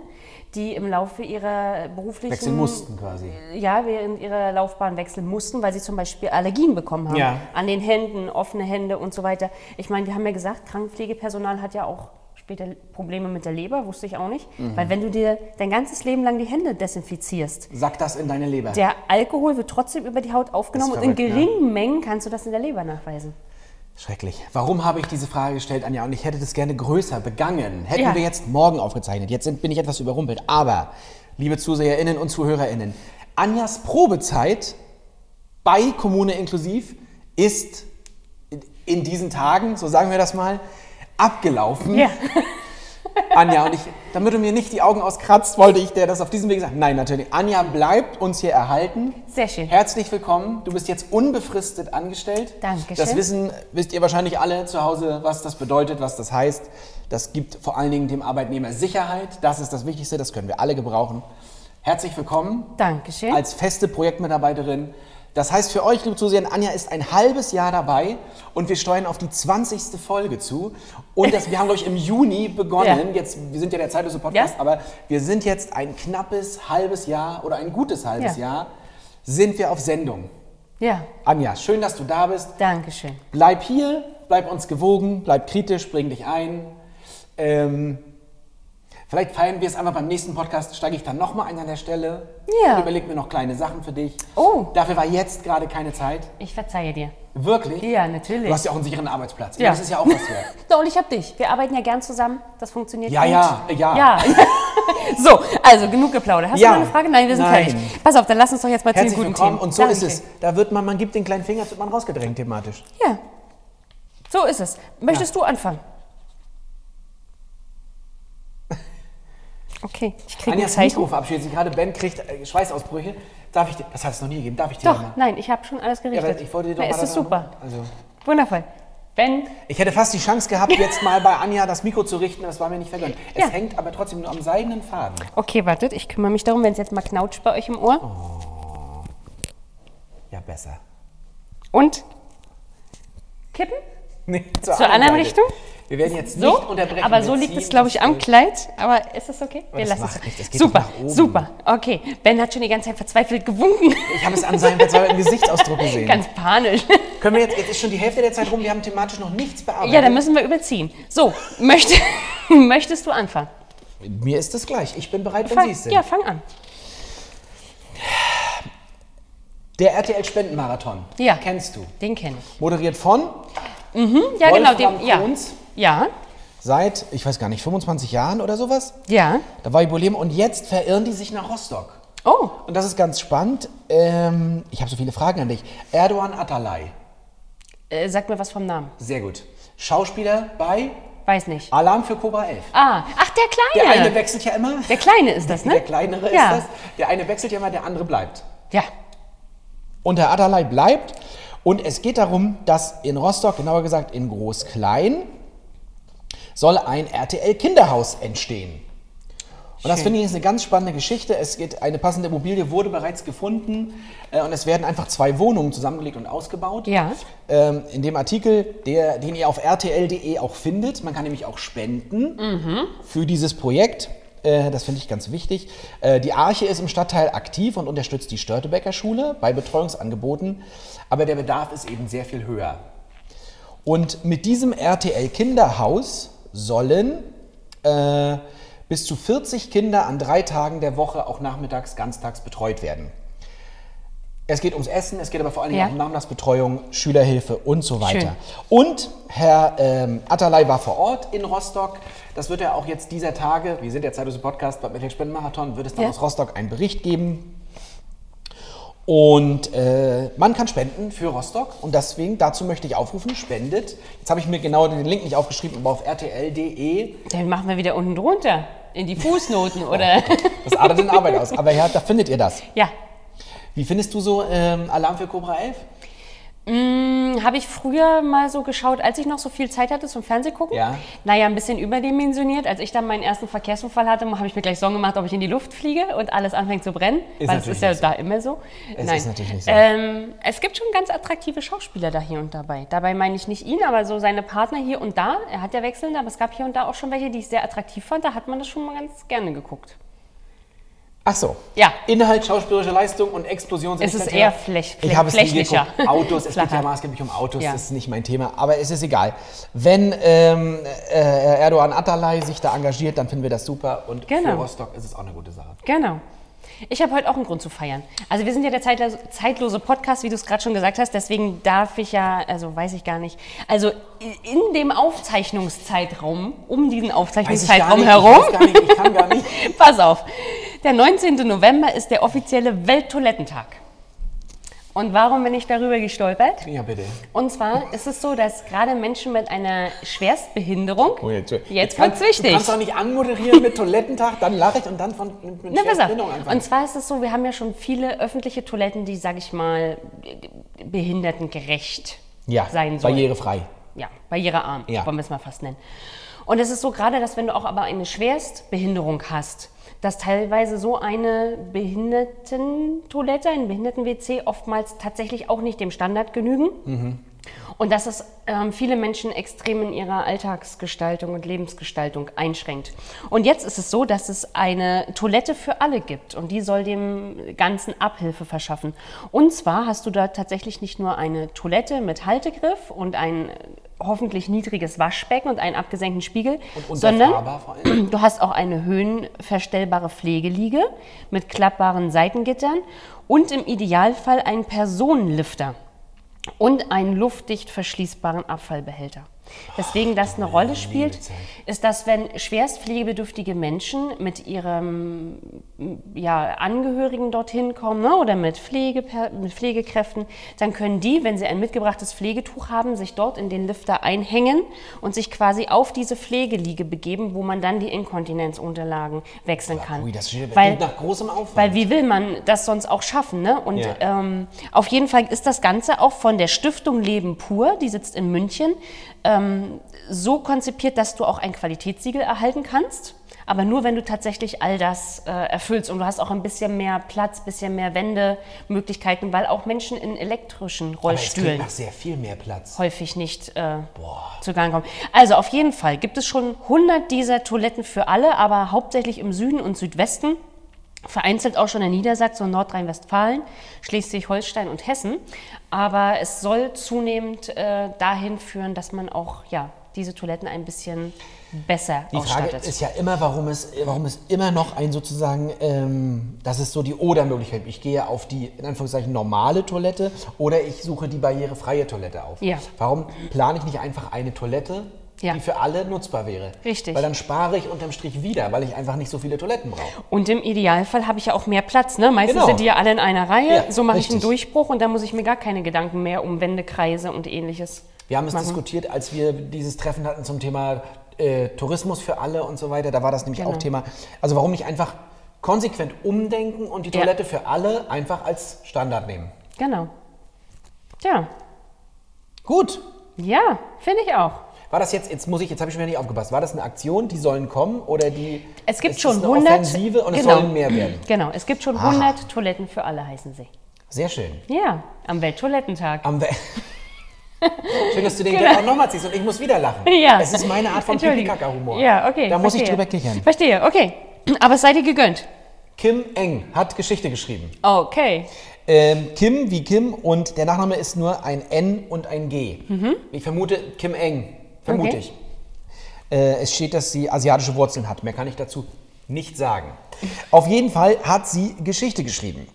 die im Laufe ihrer beruflichen Wechseln mussten quasi. ja, während ihrer Laufbahn wechseln mussten, weil sie zum Beispiel Allergien bekommen haben. Ja. An den Händen, offene Hände und so weiter. Ich meine, wir haben ja gesagt, Krankenpflegepersonal hat ja auch später Probleme mit der Leber, wusste ich auch nicht. Mhm. Weil wenn du dir dein ganzes Leben lang die Hände desinfizierst, Sack das in deine Leber. der Alkohol wird trotzdem über die Haut aufgenommen und in verrückt, geringen Mengen kannst du das in der Leber nachweisen. Schrecklich. Warum habe ich diese Frage gestellt, Anja? Und ich hätte das gerne größer begangen. Hätten Ja. wir jetzt morgen aufgezeichnet. Jetzt bin ich etwas überrumpelt. Aber, liebe ZuseherInnen und ZuhörerInnen, Anjas Probezeit bei Kommune inklusiv ist in diesen Tagen, so sagen wir das mal, abgelaufen. Ja. Anja, und ich, damit du mir nicht die Augen auskratzt, wollte ich dir das auf diesem Weg sagen. Nein, natürlich. Anja bleibt uns hier erhalten. Sehr schön. Herzlich willkommen. Du bist jetzt unbefristet angestellt. Dankeschön. Das wissen, wisst ihr wahrscheinlich alle zu Hause, was das bedeutet, was das heißt. Das gibt vor allen Dingen dem Arbeitnehmer Sicherheit. Das ist das Wichtigste, das können wir alle gebrauchen. Herzlich willkommen Dankeschön. als feste Projektmitarbeiterin. Das heißt für euch, liebe Zuseher, Anja ist ein halbes Jahr dabei und wir steuern auf die 20. Folge zu. Und das, wir haben, glaube ich, im Juni begonnen. Ja. Jetzt, wir sind ja der zeitlose Podcast, Ja. aber wir sind jetzt ein knappes halbes Jahr oder ein gutes halbes Ja. Jahr sind wir auf Sendung. ja, Anja, schön, dass du da bist. Dankeschön. Bleib hier, bleib uns gewogen, bleib kritisch, bring dich ein. Ähm, vielleicht feiern wir es einfach beim nächsten Podcast, steige ich dann nochmal ein an der Stelle. Ja. Und überleg mir noch kleine Sachen für dich. Oh. Dafür war jetzt gerade keine Zeit. Ich verzeihe dir. Wirklich? Ja, natürlich. Du hast ja auch einen sicheren Arbeitsplatz. Ja. Das ist ja auch was wert. So, und ich hab dich. Wir arbeiten ja gern zusammen. Das funktioniert Ja, gut. ja, ja. Ja. so, also genug geplaudert. Hast Ja. du noch eine Frage? Nein, wir sind Nein. fertig. Pass auf, dann lass uns doch jetzt mal zu den Herzlich guten willkommen. Themen. Und so Danke. ist es. Da wird man, man gibt den kleinen Finger, wird man rausgedrängt thematisch. Ja. So ist es. Möchtest du anfangen? Okay, ich kriege Anjas Zeichen. Mikro verabschiedet sich gerade. Ben kriegt äh, Schweißausbrüche. Darf ich dir, das hat es noch nie gegeben. Darf ich dir Doch, mal? nein, ich habe schon alles Ja, gerichtet. aber ich wollte dir doch Na, mal ist das super. Also, Wundervoll. Ben, ich hätte fast die Chance gehabt, jetzt mal bei Anja das Mikro zu richten, das war mir nicht vergönnt. Es Ja. hängt aber trotzdem nur am seidenen Faden. okay, wartet, ich kümmere mich darum, wenn es jetzt mal knautscht bei euch im Ohr. Oh. Ja, besser. Und kippen? Nee, Zur anderen Seite. Richtung? Wir werden jetzt So, nicht unterbrechen. aber so liegt es, glaube ich, am. Kleid. Aber ist das okay? Wir das lassen es. geht super, super. Okay, Ben hat schon die ganze Zeit verzweifelt gewunken. Ich habe es an seinem verzweifelten Gesichtsausdruck gesehen. Ganz panisch. Können wir jetzt, jetzt ist schon die Hälfte der Zeit rum, wir haben thematisch noch nichts bearbeitet. Ja, dann müssen wir überziehen. So, möchte, möchtest du anfangen? Mir ist das gleich. Ich bin bereit, wenn Sie es sind. ja, fang an. Der RTL Spendenmarathon. Ja. Kennst du? Den kenne ich. Moderiert von Ja, genau. Wolfram Den, ja. Kohns. Ja, seit, ich weiß gar nicht, 25 Jahren oder sowas. ja. Da war Jubiläum und jetzt verirren die sich nach Rostock. Oh, Und das ist ganz spannend. Ähm, ich habe so viele Fragen an dich. Erdogan Atalay. äh, sag mir was vom Namen. Sehr gut. Schauspieler bei Weiß nicht. Alarm für Cobra 11. Ah, ach, der Der Kleine. eine wechselt ja immer. Der Kleine ist das, ne? Der kleinere ja. ist das. Der eine wechselt ja immer, der andere bleibt. Ja. Und der Atalay bleibt. Und es geht darum, dass in Rostock, genauer gesagt in Groß-Klein, soll ein RTL-Kinderhaus entstehen. Und das finde ich ist eine ganz spannende Geschichte. Es geht, eine passende Immobilie wurde bereits gefunden äh, und es werden einfach zwei Wohnungen zusammengelegt und ausgebaut. Ja. Ähm, in dem Artikel, der, den ihr auf rtl.de auch findet, man kann nämlich auch spenden für dieses Projekt. Äh, das finde ich ganz wichtig. Äh, die Arche ist im Stadtteil aktiv und unterstützt die Störtebecker Schule bei Betreuungsangeboten, aber der Bedarf ist eben sehr viel höher. Und mit diesem RTL Kinderhaus sollen äh, bis zu 40 Kinder an drei Tagen der Woche auch nachmittags, ganztags betreut werden. Es geht ums Essen, es geht aber vor allen Dingen Ja. auch um Nachmittagsbetreuung, Schülerhilfe und so weiter. Schön. Und Herr ähm, Atalay war vor Ort in Rostock. Das wird er auch jetzt dieser Tage, wir sind der Zeitlose Podcast beim Mittel Spendenmarathon, wird es dann Ja. aus Rostock einen Bericht geben. Und äh, man kann spenden für Rostock und deswegen, dazu möchte ich aufrufen, spendet. Jetzt habe ich mir genau den Link nicht aufgeschrieben, aber auf rtl.de, Den machen wir wieder unten drunter. In die Fußnoten, oder? das adert in Arbeit aus. Aber ja, da findet ihr das. ja. Wie findest du so ähm, Alarm für Cobra 11? Hm, Habe ich früher mal so geschaut, als ich noch so viel Zeit hatte zum Fernsehgucken. Ja. Naja, ein bisschen überdimensioniert. Als ich dann meinen ersten Verkehrsunfall hatte, habe ich mir gleich Sorgen gemacht, ob ich in die Luft fliege und alles anfängt zu brennen. Ist weil es ist ja so. da immer so. Es ist natürlich nicht so. Ähm, es gibt schon ganz attraktive Schauspieler da hier und dabei. Dabei meine ich nicht ihn, aber so seine Partner hier und da. Er hat ja wechselnde, aber es gab hier und da auch schon welche, die ich sehr attraktiv fand. Da hat man das schon mal ganz gerne geguckt. Ach so. Ja. Inhalt, schauspielerische Leistung und Explosion sind Es ist eher flech- Ich habe es nie flächlicher. geguckt. Autos, es geht ja maßgeblich um Autos, Ja. das ist nicht mein Thema. Aber es ist egal. Wenn ähm, äh, Erdogan Atalay sich da engagiert, dann finden wir das super. Und Genau. für Rostock ist es auch eine gute Sache. Genau. Ich habe heute auch einen Grund zu feiern. Also wir sind ja der zeitlose, zeitlose Podcast, wie du es gerade schon gesagt hast. Deswegen darf ich ja, also weiß ich gar nicht. Also in dem Aufzeichnungszeitraum, um diesen Aufzeichnungszeitraum nicht, herum, Ich, nicht, ich kann gar nicht. pass auf, der 19. November ist der offizielle Welttoilettentag. Und warum bin ich darüber gestolpert? Ja, bitte. Und zwar ist es so, dass gerade Menschen mit einer Schwerstbehinderung, Oh, jetzt jetzt kann- wird's wichtig. Du kannst doch nicht anmoderieren mit Toilettentag, dann lache ich und dann von mit, mit Na. Schwerstbindung anfangen. Und zwar ist es so, wir haben ja schon viele öffentliche Toiletten, die, sage ich mal, behindertengerecht ja, sein sollen. barrierefrei. Ja, barrierearm, Ja. wollen wir es mal fast nennen. Und es ist so gerade, dass wenn du auch aber eine Schwerstbehinderung hast, dass teilweise so eine Behindertentoilette, ein Behinderten-WC oftmals tatsächlich auch nicht dem Standard genügen. Und dass es ähm, viele Menschen extrem in ihrer Alltagsgestaltung und Lebensgestaltung einschränkt. Und jetzt ist es so, dass es eine Toilette für alle gibt und die soll dem Ganzen Abhilfe verschaffen. Und zwar hast du da tatsächlich nicht nur eine Toilette mit Haltegriff und ein hoffentlich niedriges Waschbecken und einen abgesenkten Spiegel, Und sondern du hast auch eine höhenverstellbare Pflegeliege mit klappbaren Seitengittern und im Idealfall einen Personenlifter und einen luftdicht verschließbaren Abfallbehälter. Weswegen das eine Rolle spielt, ist, dass wenn schwerst pflegebedürftige Menschen mit ihrem ja, Angehörigen dorthin kommen ne, oder mit, Pflege, mit Pflegekräften, dann können die, wenn sie ein mitgebrachtes Pflegetuch haben, sich dort in den Lifter einhängen und sich quasi auf diese Pflegeliege begeben, wo man dann die Inkontinenzunterlagen wechseln kann. Ui, das steht Weil- nach großem Aufwand. weil wie will man das sonst auch schaffen? Ne? Und Ja. ähm, auf jeden Fall ist das Ganze auch von der Stiftung Leben pur, die sitzt in München, ähm, so konzipiert, dass du auch ein Qualitätssiegel erhalten kannst. Aber nur, wenn du tatsächlich all das äh, erfüllst. Und du hast auch ein bisschen mehr Platz, bisschen mehr Wendemöglichkeiten, weil auch Menschen in elektrischen Aber es Rollstühlen nach sehr viel mehr Platz. häufig nicht äh, zu Gang kommen. Also auf jeden Fall gibt es schon 100 dieser Toiletten für alle, aber hauptsächlich im Süden und Südwesten Vereinzelt auch schon in Niedersachsen und Nordrhein-Westfalen, Schleswig-Holstein und Hessen. Aber es soll zunehmend äh, dahin führen, dass man auch ja, diese Toiletten ein bisschen besser Die Frage ausstattet. ist ja immer, warum es, warum es immer noch ein sozusagen, ähm, das ist so die Oder-Möglichkeit. Ich gehe auf die, in Anführungszeichen, normale Toilette oder ich suche die barrierefreie Toilette auf. Ja. Warum plane ich nicht einfach eine Toilette, Ja. die für alle nutzbar wäre? Richtig. Weil dann spare ich unterm Strich wieder, weil ich einfach nicht so viele Toiletten brauche. Und im Idealfall habe ich ja auch mehr Platz. Ne? Meistens Genau. sind die ja alle in einer Reihe. Ja, so mache ich einen. Durchbruch und dann muss ich mir gar keine Gedanken mehr um Wendekreise und ähnliches. Wir haben es machen. diskutiert, als wir dieses Treffen hatten zum Thema äh, Tourismus für alle und so weiter. Da war das nämlich Genau. auch Thema. Also warum nicht einfach konsequent umdenken und die Ja. Toilette für alle einfach als Standard nehmen? Genau. Ja, Gut. ja, finde ich auch. War das jetzt, jetzt muss ich, jetzt habe ich wieder nicht aufgepasst, war das eine Aktion, die sollen kommen oder die Es gibt schon das eine 100. Offensive und es genau. sollen mehr werden? Genau, es gibt schon 100 Toiletten für alle, heißen sie. Sehr schön. Ja, am Welttoilettentag. Am We schön, dass du den Genau. Auch nochmal ziehst und ich muss wieder lachen. Ja. Es ist meine Art von. Pipi-Kaka-Humor. Ja, okay. Da muss ich verstehe. drüber kichern. Verstehe, okay. Aber es sei dir gegönnt. Kim Eng hat Geschichte geschrieben. Okay. Ähm, Kim wie Kim und der Nachname ist nur ein N und ein G. Ich vermute Kim Eng. Vermute Mhm. Okay. ich. Äh, es steht, dass sie asiatische Wurzeln hat. Mehr kann ich dazu nicht sagen. Auf jeden Fall hat sie Geschichte geschrieben.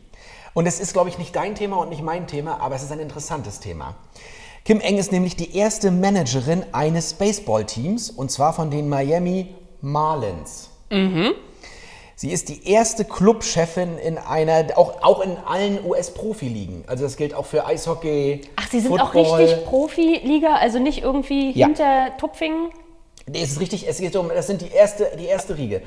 Und es ist, glaube ich, nicht dein Thema und nicht mein Thema, aber es ist ein interessantes Thema. Kim Eng ist nämlich die erste Managerin eines Baseballteams und zwar von den Miami Marlins. Sie ist die erste Clubchefin in einer, auch, auch in allen US-Profiligen. Also das gilt auch für Eishockey. Ach, Sie sind auch Football. richtig Profiliga, also nicht irgendwie Ja. hinter Tupfingen? Nee, es ist richtig, es geht um, das sind die erste, die erste Riege.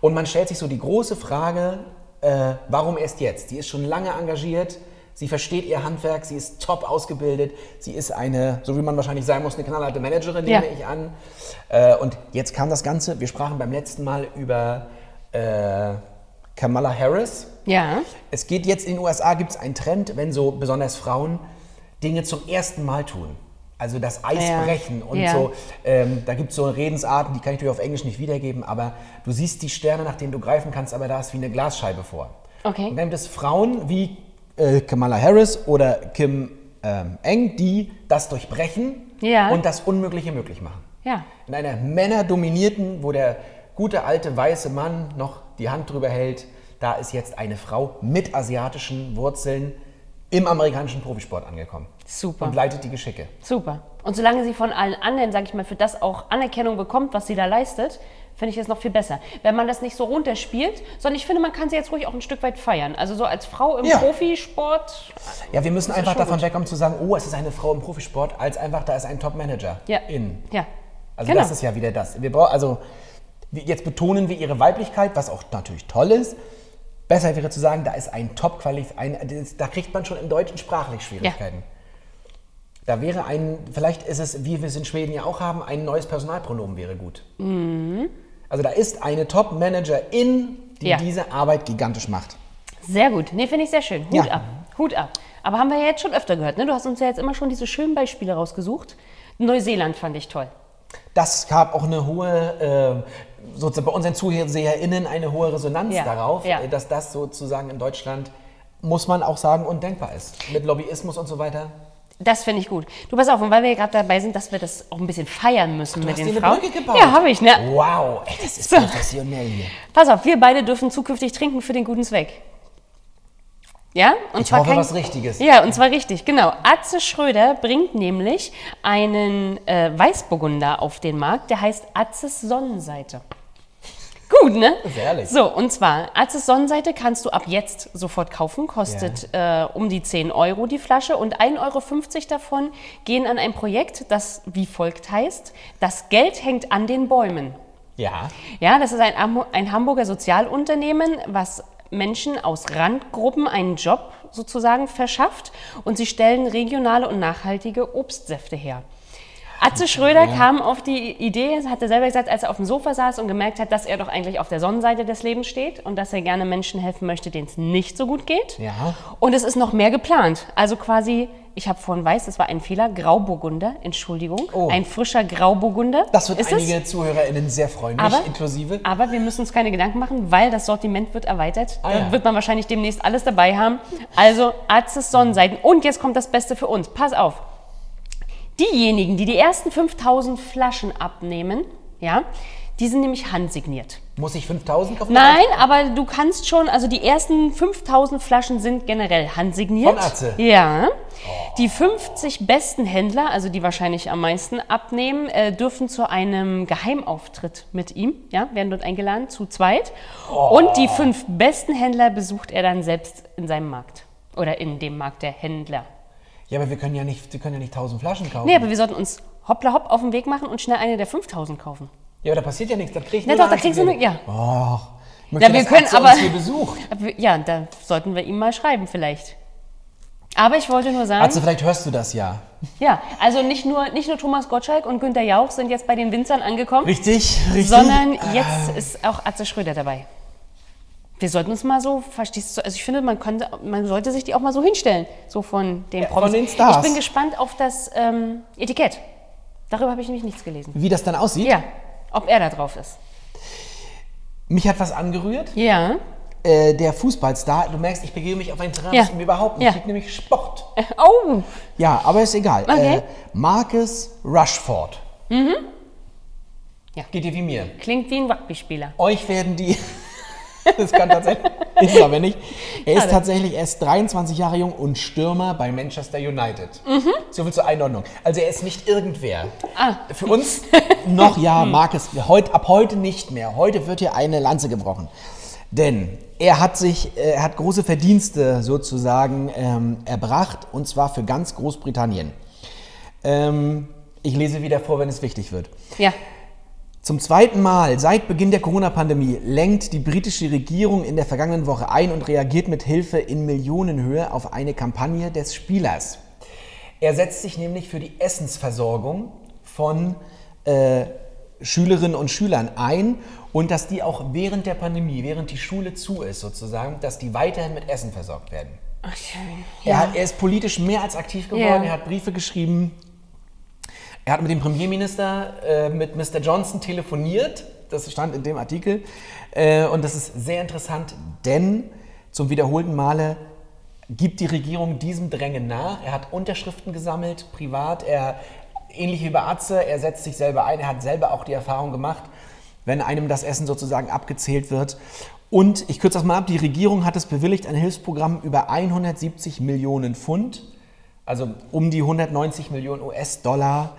Und man stellt sich so die große Frage, äh, warum erst jetzt? Sie ist schon lange engagiert, sie versteht ihr Handwerk, sie ist top ausgebildet, sie ist eine, so wie man wahrscheinlich sein muss, eine knallharte Managerin, Ja. nehme ich an. Äh, und jetzt kam das Ganze, wir sprachen beim letzten Mal über äh, Kamala Harris. Ja. Es geht jetzt in den USA, gibt es einen Trend, wenn so besonders Frauen Dinge zum ersten Mal tun. Also das Eis Ja. brechen und Ja. so. Ähm, da gibt es so Redensarten, die kann ich dir auf Englisch nicht wiedergeben, aber du siehst die Sterne, nach denen du greifen kannst, aber da ist wie eine Glasscheibe vor. Okay. Und dann gibt es Frauen wie äh, Kamala Harris oder Kim ähm, Eng, die das durchbrechen Ja. und das Unmögliche möglich machen. Ja. In einer männerdominierten, wo der gute alte weiße Mann noch die Hand drüber hält, da ist jetzt eine Frau mit asiatischen Wurzeln im amerikanischen Profisport angekommen. Super. Und leitet die Geschicke. Super. Und solange sie von allen anderen, sag ich mal, für das auch Anerkennung bekommt, was sie da leistet, finde ich es noch viel besser. Wenn man das nicht so runterspielt, sondern ich finde, man kann sie jetzt ruhig auch ein Stück weit feiern. Also so als Frau im Ja. Profisport. Ja, wir müssen einfach davon gut. wegkommen zu sagen, oh, es ist eine Frau im Profisport, als einfach, da ist ein Top-Manager Ja. in. Ja. Also Genau. das ist ja wieder das. Wir brauchen, also jetzt betonen wir ihre Weiblichkeit, was auch natürlich toll ist. Besser wäre zu sagen, da ist ein top ein, da kriegt man schon im Deutschen sprachlich Schwierigkeiten. Da wäre ein, vielleicht ist es, wie wir es in Schweden ja auch haben, ein neues Personalpronomen wäre gut. Also da ist eine Top-Managerin, die Ja. diese Arbeit gigantisch macht. Sehr gut. Nee, finde ich sehr schön. Hut Ja. ab. Hut ab. Aber haben wir ja jetzt schon öfter gehört. Ne? Du hast uns ja jetzt immer schon diese schönen Beispiele rausgesucht. Neuseeland fand ich toll. Das gab auch eine hohe, äh, sozusagen bei unseren ZuseherInnen eine hohe Resonanz Ja, darauf, ja. dass das sozusagen in Deutschland, muss man auch sagen, undenkbar ist. Mit Lobbyismus und so weiter. Das finde ich gut. Du pass auf, und weil wir gerade dabei sind, dass wir das auch ein bisschen feiern müssen mit hast den dir eine Frauen. Brücke gebaut. Ja, habe ich, ne? Wow, ey, das ist So. professionell hier. Pass auf, wir beide dürfen zukünftig trinken für den guten Zweck. Ja? Und Ich hoffe, was Richtiges. Ja, und zwar richtig, genau. Atze Schröder bringt nämlich einen äh, Weißburgunder auf den Markt, der heißt Atzes Sonnenseite. Gut, ne? Sehr ehrlich. So, und zwar, Atzes Sonnenseite kannst du ab jetzt sofort kaufen, kostet äh, um die 10 Euro die Flasche und 1,50 Euro davon gehen an ein Projekt, das wie folgt heißt, das Geld hängt an den Bäumen. Ja. Ja, das ist ein, ein Hamburger Sozialunternehmen, was Menschen aus Randgruppen einen Job sozusagen verschafft und sie stellen regionale und nachhaltige Obstsäfte her. Atze Schröder kam auf die Idee, hat er selber gesagt, als er auf dem Sofa saß und gemerkt hat, dass er doch eigentlich auf der Sonnenseite des Lebens steht und dass er gerne Menschen helfen möchte, denen es nicht so gut geht. Ja. Und es ist noch mehr geplant. Also quasi, ich habe vorhin weiß, das war ein Fehler, Grauburgunder, Entschuldigung. Oh. Ein frischer Grauburgunder. Das wird ist einige es. ZuhörerInnen sehr freuen, mich Aber, inklusive. aber wir müssen uns keine Gedanken machen, weil das Sortiment wird erweitert. Ah, da ja. wird man wahrscheinlich demnächst alles dabei haben. Also Arztes Sonnenseiten. Und jetzt kommt das Beste für uns. Pass auf. Diejenigen, die die ersten 5000 Flaschen abnehmen, ja, die sind nämlich handsigniert. Muss ich 5000 kaufen? Nein, aber du kannst schon, also die ersten 5000 Flaschen sind generell handsigniert. Von Atze? Ja. Die 50 besten Händler, also die wahrscheinlich am meisten abnehmen, äh, dürfen zu einem Geheimauftritt mit ihm, ja, werden dort eingeladen, zu zweit. Und die fünf besten Händler besucht er dann selbst in seinem Markt. Oder in dem Markt der Händler. Ja, aber wir können ja nicht, wir können ja nicht 1000 Flaschen kaufen. Nee, aber wir sollten uns hoppla hopp auf den Weg machen und schnell eine der 5000 kaufen. Ja, aber da passiert ja nichts. Da krieg ich Na nur doch, da kriegst du eine, ja. Och, ich möchte, Ja, wir können aber- uns hier besucht. Aber Ja, da sollten wir ihm mal schreiben vielleicht. Aber ich wollte nur sagen, Atze, vielleicht hörst du das ja. ja, also nicht nur, nicht nur Thomas Gottschalk und Günter Jauch sind jetzt bei den Winzern angekommen, Richtig, richtig. sondern jetzt ist auch Atze Schröder dabei. Wir sollten uns mal so, verstehst du, also ich finde, man, könnte, man sollte sich die auch mal so hinstellen, so von den Ja, Promis. von den Stars. Ich bin gespannt auf das ähm, Etikett. Darüber habe ich nämlich nichts gelesen. Wie das dann aussieht? Ja, ob er da drauf ist. Mich hat was angerührt. Ja. Äh, der Fußballstar, du merkst, ich begebe mich auf ein Terrain, Ja. das überhaupt nicht Ja. liegt, nämlich Sport. Äh, Oh, Ja, aber ist egal. Okay. Äh, Marcus Rushford. Mhm. Ja. Geht dir wie mir. klingt wie ein Rugby-Spieler. Euch werden die. das kann tatsächlich. Ist er aber nicht. Er ist tatsächlich erst 23 Jahre jung und Stürmer bei Manchester United. Mhm. So viel zur Einordnung. Also er ist nicht irgendwer. Ah. Für uns noch ja, Marcus. Heut, ab heute nicht mehr. Heute wird hier eine Lanze gebrochen. Denn er hat sich, äh, er hat große Verdienste sozusagen ähm, erbracht und zwar für ganz Großbritannien. Ähm, ich lese wieder vor, wenn es wichtig wird. Ja. Zum zweiten Mal seit Beginn der Corona-Pandemie lenkt die britische Regierung in der vergangenen Woche ein und reagiert mit Hilfe in Millionenhöhe auf eine Kampagne des Spielers. Er setzt sich nämlich für die Essensversorgung von äh, Schülerinnen und Schülern ein und dass die auch während der Pandemie, während die Schule zu ist sozusagen, dass die weiterhin mit Essen versorgt werden. Ach, schön. Er, hat, er ist politisch mehr als aktiv geworden. Ja. Er hat Briefe geschrieben. Er hat mit dem Premierminister, äh, mit Mr. Johnson telefoniert. Das stand in dem Artikel. Äh, und das ist sehr interessant, denn zum wiederholten Male gibt die Regierung diesem Drängen nach. Er hat Unterschriften gesammelt, privat. Er, ähnlich wie bei Atze, er setzt sich selber ein. Er hat selber auch die Erfahrung gemacht, wenn einem das Essen sozusagen abgezählt wird. Und ich kürze das mal ab, die Regierung hat es bewilligt, ein Hilfsprogramm über 170 Millionen Pfund, also um die 190 Millionen US-Dollar,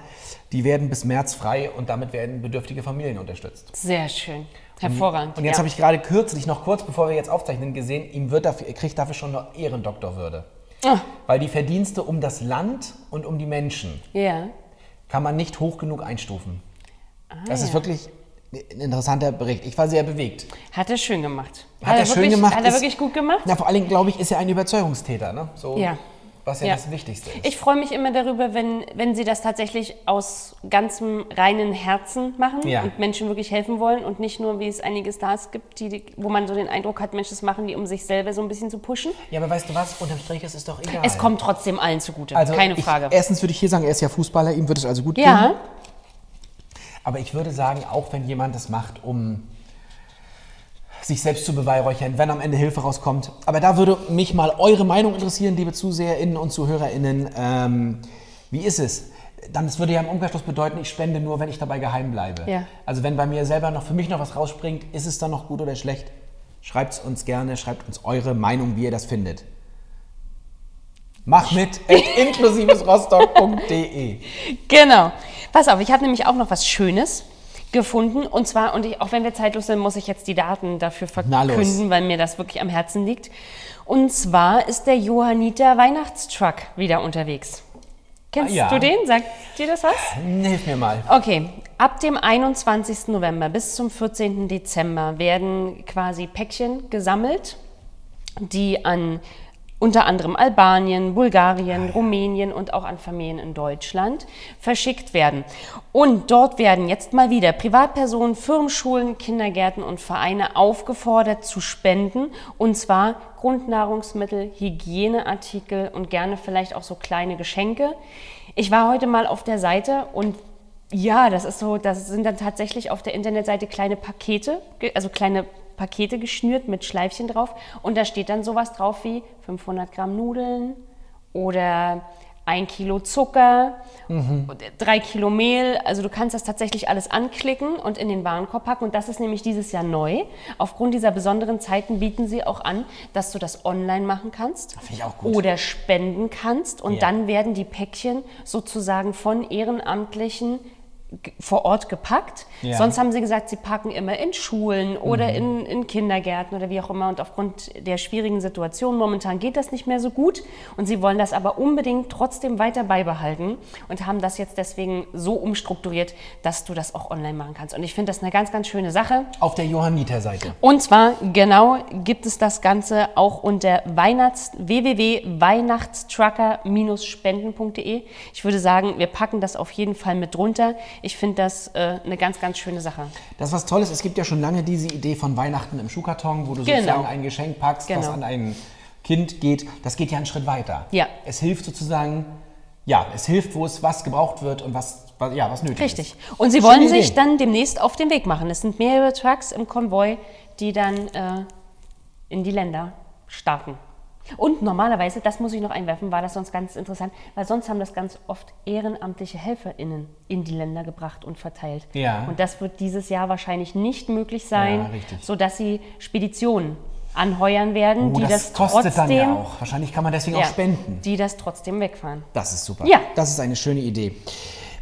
die werden bis März frei und damit werden bedürftige Familien unterstützt. Sehr schön. Hervorragend. Und jetzt ja. habe ich gerade kürzlich, noch kurz bevor wir jetzt aufzeichnen, gesehen, ihm wird dafür, er kriegt dafür schon eine Ehrendoktorwürde. Ah. Weil die Verdienste um das Land und um die Menschen Ja. kann man nicht hoch genug einstufen. das ist Ah, ja. wirklich ein interessanter Bericht. Ich war sehr bewegt. Hat er schön gemacht. Hat, er schön wirklich, gemacht. Hat er ist- wirklich gut gemacht? Na, vor allen Dingen, glaube ich, ist er ein Überzeugungstäter. Ne? So, Ja. Was ja, Ja. das Wichtigste ist. Ich freue mich immer darüber, wenn, wenn sie das tatsächlich aus ganzem reinen Herzen machen Ja. und Menschen wirklich helfen wollen und nicht nur, wie es einige Stars gibt, die, wo man so den Eindruck hat, Menschen das machen die, um sich selber so ein bisschen zu pushen. ja, aber weißt du was? Unterm Strich ist es doch egal. Es kommt trotzdem allen zugute, also keine ich, Frage. Erstens würde ich hier sagen, er ist ja Fußballer, ihm wird es also gut gehen. ja, Aber ich würde sagen, auch wenn jemand das macht, um sich selbst zu beweihräuchern, wenn am Ende Hilfe rauskommt. Aber da würde mich mal eure Meinung interessieren, liebe ZuseherInnen und ZuhörerInnen. Ähm, wie ist es? Dann, das würde ja im Umkehrschluss bedeuten, ich spende nur, wenn ich dabei geheim bleibe. Ja. Also wenn bei mir selber noch für mich noch was rausspringt, ist es dann noch gut oder schlecht? Schreibt es uns gerne, schreibt uns eure Meinung, wie ihr das findet. Mach mit inklusivesrostock.de. genau. Pass auf, ich habe nämlich auch noch was Schönes gefunden und zwar, und ich, auch wenn wir zeitlos sind, muss ich jetzt die Daten dafür verkünden, weil mir das wirklich am Herzen liegt. Und zwar ist der Johanniter Weihnachtstruck wieder unterwegs. Kennst Ah, ja. du den? Sagt dir das was? Hilf mir mal. Okay, ab dem 21. November bis zum 14. Dezember werden quasi Päckchen gesammelt, die an unter anderem Albanien, Bulgarien, Rumänien und auch an Familien in Deutschland verschickt werden. Und dort werden jetzt mal wieder Privatpersonen, Firmenschulen, Kindergärten und Vereine aufgefordert zu spenden. Und zwar Grundnahrungsmittel, Hygieneartikel und gerne vielleicht auch so kleine Geschenke. Ich war heute mal auf der Seite und ja, das ist so, das sind dann tatsächlich auf der Internetseite kleine Pakete, also kleine Pakete geschnürt mit Schleifchen drauf und da steht dann sowas drauf wie 500 Gramm Nudeln oder ein Kilo Zucker, mhm. drei Kilo Mehl. Also du kannst das tatsächlich alles anklicken und in den Warenkorb packen. Und das ist nämlich dieses Jahr neu. Aufgrund dieser besonderen Zeiten bieten sie auch an, dass du das online machen kannst oder spenden kannst. Und ja. dann werden die Päckchen sozusagen von Ehrenamtlichen vor Ort gepackt. Ja. Sonst haben sie gesagt, sie packen immer in Schulen oder mhm. in, in, Kindergärten oder wie auch immer. Und aufgrund der schwierigen Situation momentan geht das nicht mehr so gut. Und sie wollen das aber unbedingt trotzdem weiter beibehalten und haben das jetzt deswegen so umstrukturiert, dass du das auch online machen kannst. Und ich finde das eine ganz, ganz schöne Sache. Auf der Johanniter-Seite. Und zwar genau gibt es das Ganze auch unter Weihnachts www.weihnachtstrucker-spenden.de. Ich würde sagen, wir packen das auf jeden Fall mit drunter. Ich finde das äh, eine ganz, ganz schöne Sache. Das ist was Tolles. Es gibt ja schon lange diese Idee von Weihnachten im Schuhkarton, wo du genau. sozusagen ein Geschenk packst, genau. was an ein Kind geht. Das geht ja einen Schritt weiter. Ja. Es hilft sozusagen, ja, es hilft, wo es was gebraucht wird und was, ja, was nötig Richtig. ist. Richtig. Und sie wollen sich dann demnächst auf den Weg machen. Es sind mehrere Trucks im Konvoi, die dann äh, in die Länder starten. Und normalerweise, das muss ich noch einwerfen, war das sonst ganz interessant, weil sonst haben das ganz oft ehrenamtliche HelferInnen in die Länder gebracht und verteilt. Ja. Und das wird dieses Jahr wahrscheinlich nicht möglich sein, ja, sodass sie Speditionen anheuern werden, oh, die das, das kostet trotzdem, dann ja auch. Wahrscheinlich kann man deswegen ja, auch spenden. Die das trotzdem wegfahren. Das ist super. Ja. Das ist eine schöne Idee.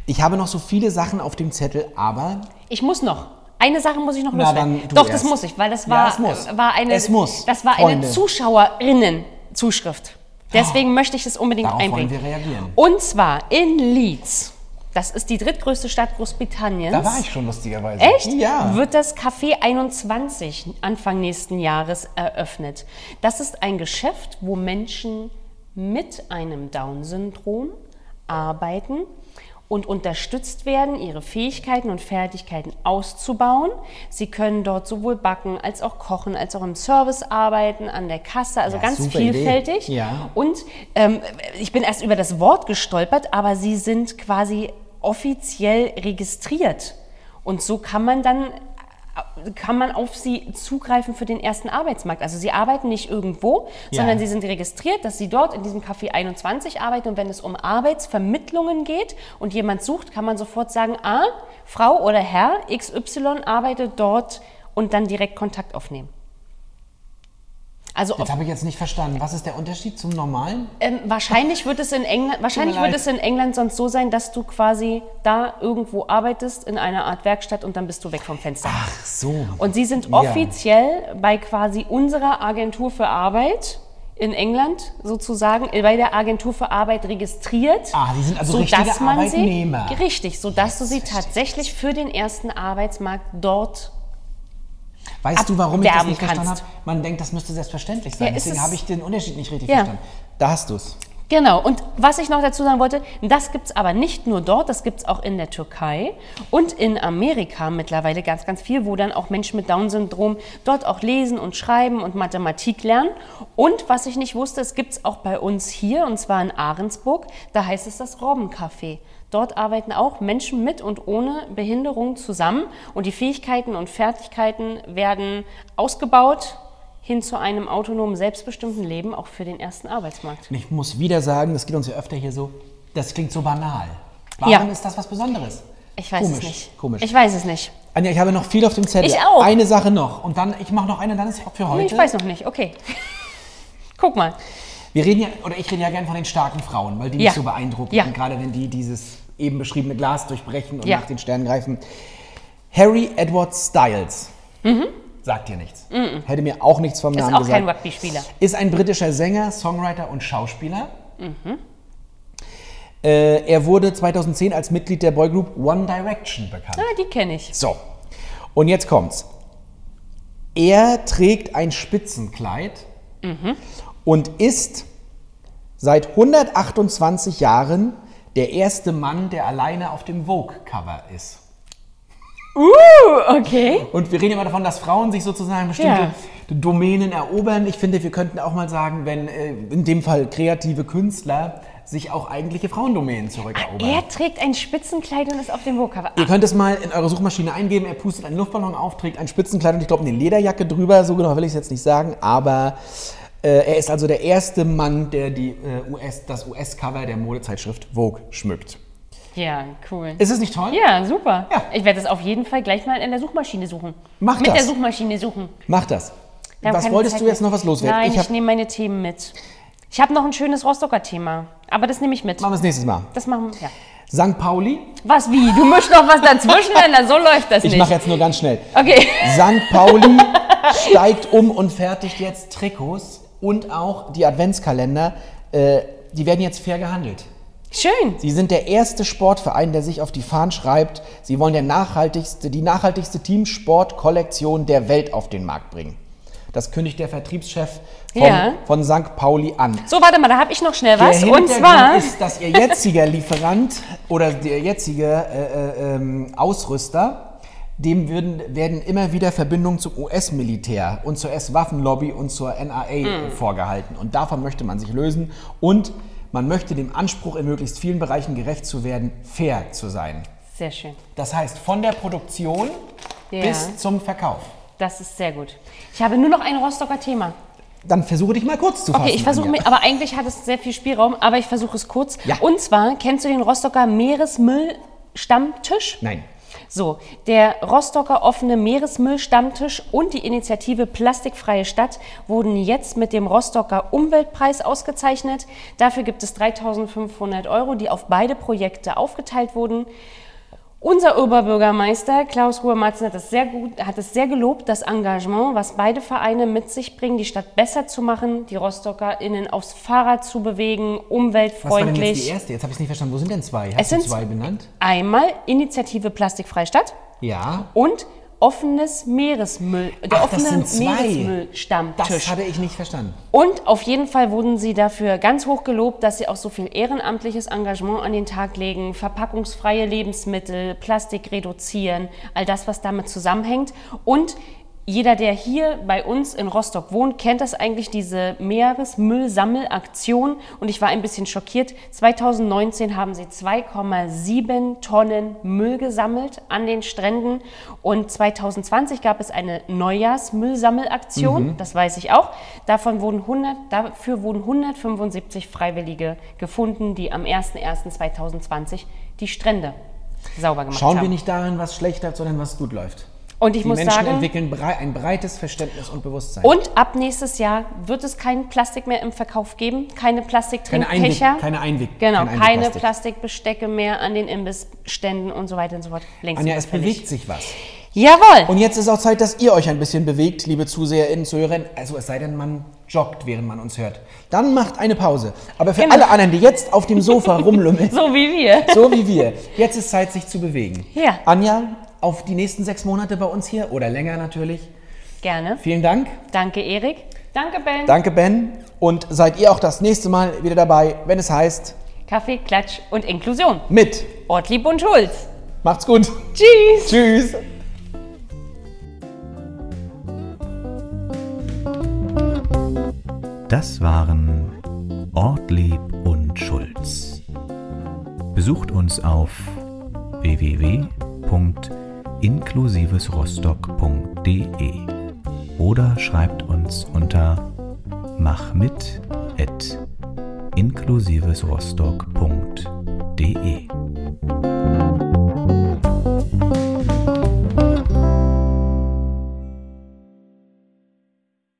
Ich habe noch so viele Sachen auf dem Zettel, aber. Ich muss noch. Eine Sache muss ich noch loswerden. Doch, erst. das muss ich, weil das war, ja, muss. war eine, es muss. Das war eine Zuschauerinnen-Zuschrift. Deswegen oh, möchte ich es unbedingt darauf einbringen. Wollen wir reagieren. Und zwar in Leeds. Das ist die drittgrößte Stadt Großbritanniens. Da war ich schon lustigerweise. Echt? Ja. Wird das Café 21 Anfang nächsten Jahres eröffnet. Das ist ein Geschäft, wo Menschen mit einem Down-Syndrom arbeiten und unterstützt werden, ihre Fähigkeiten und Fertigkeiten auszubauen. Sie können dort sowohl backen als auch kochen, als auch im Service arbeiten, an der Kasse, also ja, ganz vielfältig. Ja. Und ähm, ich bin erst über das Wort gestolpert, aber sie sind quasi offiziell registriert. Und so kann man dann kann man auf sie zugreifen für den ersten Arbeitsmarkt. Also sie arbeiten nicht irgendwo, ja. sondern sie sind registriert, dass sie dort in diesem Café 21 arbeiten. Und wenn es um Arbeitsvermittlungen geht und jemand sucht, kann man sofort sagen, ah, Frau oder Herr XY arbeitet dort und dann direkt Kontakt aufnehmen. Also das habe ich jetzt nicht verstanden. Was ist der Unterschied zum normalen? Ähm, wahrscheinlich wird es in England, wahrscheinlich wird es in England sonst so sein, dass du quasi da irgendwo arbeitest in einer Art Werkstatt und dann bist du weg vom Fenster. Ach so. Und sie sind offiziell ja. bei quasi unserer Agentur für Arbeit in England sozusagen bei der Agentur für Arbeit registriert. Ah, die sind also richtige Arbeitnehmer. Sie, richtig, sodass du sie tatsächlich für den ersten Arbeitsmarkt dort Weißt du, warum ich das nicht verstanden habe? Man denkt, das müsste selbstverständlich sein. Ja, Deswegen habe ich den Unterschied nicht richtig ja. verstanden. Da hast du es. Genau, und was ich noch dazu sagen wollte, das gibt es aber nicht nur dort, das gibt es auch in der Türkei und in Amerika mittlerweile ganz, ganz viel, wo dann auch Menschen mit Down-Syndrom dort auch lesen und schreiben und Mathematik lernen. Und was ich nicht wusste, es gibt es auch bei uns hier, und zwar in Ahrensburg, da heißt es das Robbencafé. Dort arbeiten auch Menschen mit und ohne Behinderung zusammen und die Fähigkeiten und Fertigkeiten werden ausgebaut hin zu einem autonomen, selbstbestimmten Leben auch für den ersten Arbeitsmarkt. Und ich muss wieder sagen, das geht uns ja öfter hier so, das klingt so banal. Warum ja. ist das was Besonderes? Ich weiß Komisch. es nicht. Komisch. Ich weiß es nicht. Anja, ich habe noch viel auf dem Zettel. Ich auch. Eine Sache noch und dann, ich mache noch eine, dann ist es auch für heute. Ich weiß noch nicht, okay. Guck mal. Wir reden ja, oder ich rede ja gerne von den starken Frauen, weil die ja. mich so beeindrucken. Ja. gerade wenn die dieses eben beschriebene Glas durchbrechen und ja. nach den Sternen greifen. Harry Edward Styles. Mhm. Sagt dir nichts. Mhm. Hätte mir auch nichts vom Namen gesagt. Ist auch kein Rugby-Spieler. Ist ein britischer Sänger, Songwriter und Schauspieler. Mhm. Äh, er wurde 2010 als Mitglied der Boygroup One Direction bekannt. Ah, die kenne ich. So. Und jetzt kommt's. Er trägt ein Spitzenkleid mhm. und ist seit 128 Jahren der erste Mann, der alleine auf dem Vogue-Cover ist. Uh, okay. Und wir reden immer davon, dass Frauen sich sozusagen bestimmte Ja. Domänen erobern. Ich finde, wir könnten auch mal sagen, wenn äh, in dem Fall kreative Künstler sich auch eigentliche Frauendomänen zurückerobern. Er trägt ein Spitzenkleid und ist auf dem Vogue-Cover. Ihr könnt es mal in eure Suchmaschine eingeben. Er pustet einen Luftballon auf, trägt ein Spitzenkleid und ich glaube eine Lederjacke drüber. So genau will ich es jetzt nicht sagen, aber äh, er ist also der erste Mann, der die, äh, US, das US-Cover der Modezeitschrift Vogue schmückt. Ja, cool. Ist es nicht toll? Ja, super. Ja. Ich werde das auf jeden Fall gleich mal in der Suchmaschine suchen. Mach Mit das. der Suchmaschine suchen. Mach das. Haben Was wolltest Zeit du jetzt noch was loswerden? Nein, ich ich, nehme meine Themen mit. Ich habe noch ein schönes Rostocker Thema, aber das nehme ich mit. machen wir es nächstes Mal. Das machen wir. Ja. St. Pauli. Was, wie? Du mischst noch was dazwischen, denn so läuft das Ich nicht. mache jetzt nur ganz schnell. Okay. St. Pauli steigt um und fertigt jetzt Trikots und auch die Adventskalender. Äh, die werden jetzt fair gehandelt. Schön. Sie sind der erste Sportverein, der sich auf die Fahnen schreibt, sie wollen der nachhaltigste, die nachhaltigste Teamsportkollektion der Welt auf den Markt bringen. Das kündigt der Vertriebschef vom, Ja. von St. Pauli an. So, warte mal, da habe ich noch schnell was. Der Und zwar. ist, dass ihr jetziger Lieferant oder der jetzige äh, äh, ähm, Ausrüster, dem würden, werden immer wieder Verbindungen zum US-Militär und zur US-Waffenlobby und zur NRA Hm. vorgehalten. Und davon möchte man sich lösen. Und man möchte dem Anspruch, in möglichst vielen Bereichen gerecht zu werden, fair zu sein. Sehr schön. Das heißt, von der Produktion Ja. bis zum Verkauf. Das ist sehr gut. Ich habe nur noch ein Rostocker Thema. Dann versuche dich mal kurz zu fassen. Okay, ich versuche mir, aber eigentlich hat es sehr viel Spielraum, aber ich versuche es kurz. Ja. Und zwar, kennst du den Rostocker Meeresmüll-Stammtisch? Nein. So, der Rostocker offene Meeresmüll-Stammtisch und die Initiative Plastikfreie Stadt wurden jetzt mit dem Rostocker Umweltpreis ausgezeichnet. Dafür gibt es 3.500 Euro, die auf beide Projekte aufgeteilt wurden. Unser Oberbürgermeister Klaus Ruhr-Matzen hat, es sehr gut- hat es sehr gelobt, das Engagement, was beide Vereine mit sich bringen, die Stadt besser zu machen, die RostockerInnen aufs Fahrrad zu bewegen, Was war denn jetzt die umweltfreundlich. erste? Jetzt habe ich es nicht verstanden. Wo sind denn zwei? Es Hast du sind zwei benannt? Einmal Initiative Plastikfreie Stadt Ja. und offenes Meeresmüll, der Ach, offene. Meeresmüllstammtisch. Das hatte ich nicht verstanden. Und auf jeden Fall wurden sie dafür ganz hoch gelobt, dass sie auch so viel ehrenamtliches Engagement an den Tag legen, verpackungsfreie Lebensmittel, Plastik reduzieren, all das, was damit zusammenhängt. Und jeder, der hier bei uns in Rostock wohnt, kennt das eigentlich, diese Meeresmüllsammelaktion. Und ich war ein bisschen schockiert. 2019 haben sie 2,7 Tonnen Müll gesammelt an den Stränden. Und 2020 gab es eine Neujahrsmüllsammelaktion, das weiß ich auch. Davon wurden 100, dafür wurden 175 Freiwillige gefunden, die am 01.01.2020 die Strände sauber gemacht Schauen haben. wir nicht darin, was schlecht läuft, sondern was gut läuft. Und ich Die muss Menschen sagen, entwickeln brei ein breites Verständnis und Bewusstsein. und ab nächstes Jahr wird es kein Plastik mehr im Verkauf geben, keine Plastiktrinkbecher. Keine Einweg- Genau, kein keine Einwegplastik. Plastikbestecke mehr an den Imbissständen und so weiter und so fort. Längst Anja, es bewegt sich was. Jawohl! Und jetzt ist auch Zeit, dass ihr euch ein bisschen bewegt, liebe ZuseherInnen, Zuhörerinnen. Also es sei denn, man joggt, während man uns hört. Dann macht eine Pause. Aber für Genau. alle anderen, die jetzt auf dem Sofa rumlümmeln, so wie wir. so wie wir, jetzt ist Zeit, sich zu bewegen. Ja. Anja, auf die nächsten sechs Monate bei uns hier oder länger natürlich. Gerne. Vielen Dank. Danke, Erik. Danke, Ben. Danke, Ben. Und seid ihr auch das nächste Mal wieder dabei, wenn es heißt Kaffee, Klatsch und Inklusion. mit. Ortlieb und Schulz. Macht's gut. Tschüss. Tschüss. Das waren Ortlieb und Schulz. Besucht uns auf inklusivesrostock.de oder schreibt uns unter machmit@ inklusivesrostock.de.